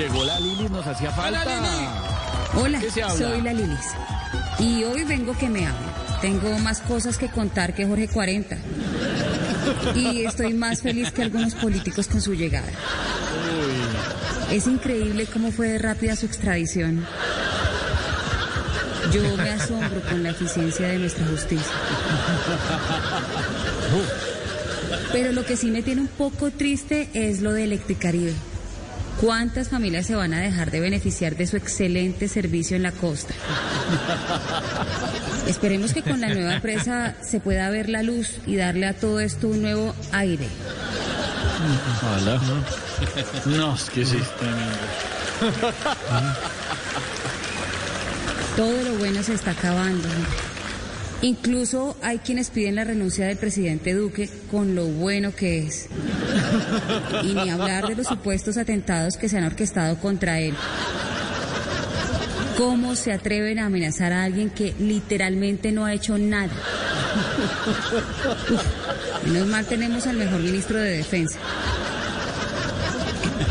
llegó la Lili, nos hacía falta. Hola, ¿Qué se habla? soy la Lilis. Y hoy vengo que me hablen. Tengo más cosas que contar que Jorge 40. Y estoy más feliz que algunos políticos con su llegada. Es increíble cómo fue de rápida su extradición. Yo me asombro con la eficiencia de nuestra justicia. Pero lo que sí me tiene un poco triste es lo de Electricaribe. ¿Cuántas familias se van a dejar de beneficiar de su excelente servicio en la costa? Esperemos que con la nueva empresa se pueda ver la luz y darle a todo esto un nuevo aire. Hola. No, es que sí. Todo lo bueno se está acabando. Incluso hay quienes piden la renuncia del presidente Duque con lo bueno que es. Y ni hablar de los supuestos atentados que se han orquestado contra él. ¿Cómo se atreven a amenazar a alguien que literalmente no ha hecho nada? Uf, menos mal tenemos al mejor ministro de Defensa.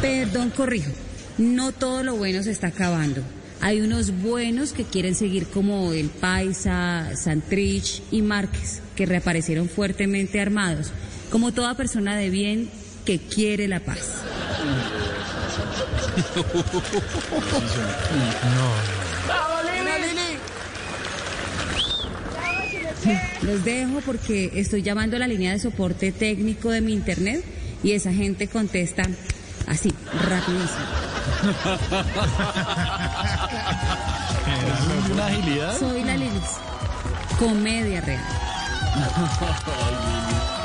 Perdón, corrijo. No todo lo bueno se está acabando. Hay unos buenos que quieren seguir como el Paisa, Santrich y Márquez, que reaparecieron fuertemente armados, como toda persona de bien que quiere la paz. Los dejo porque estoy llamando a la línea de soporte técnico de mi internet y esa gente contesta así, rapidísimo. Una agilidad. Soy la Lilis. Comedia real.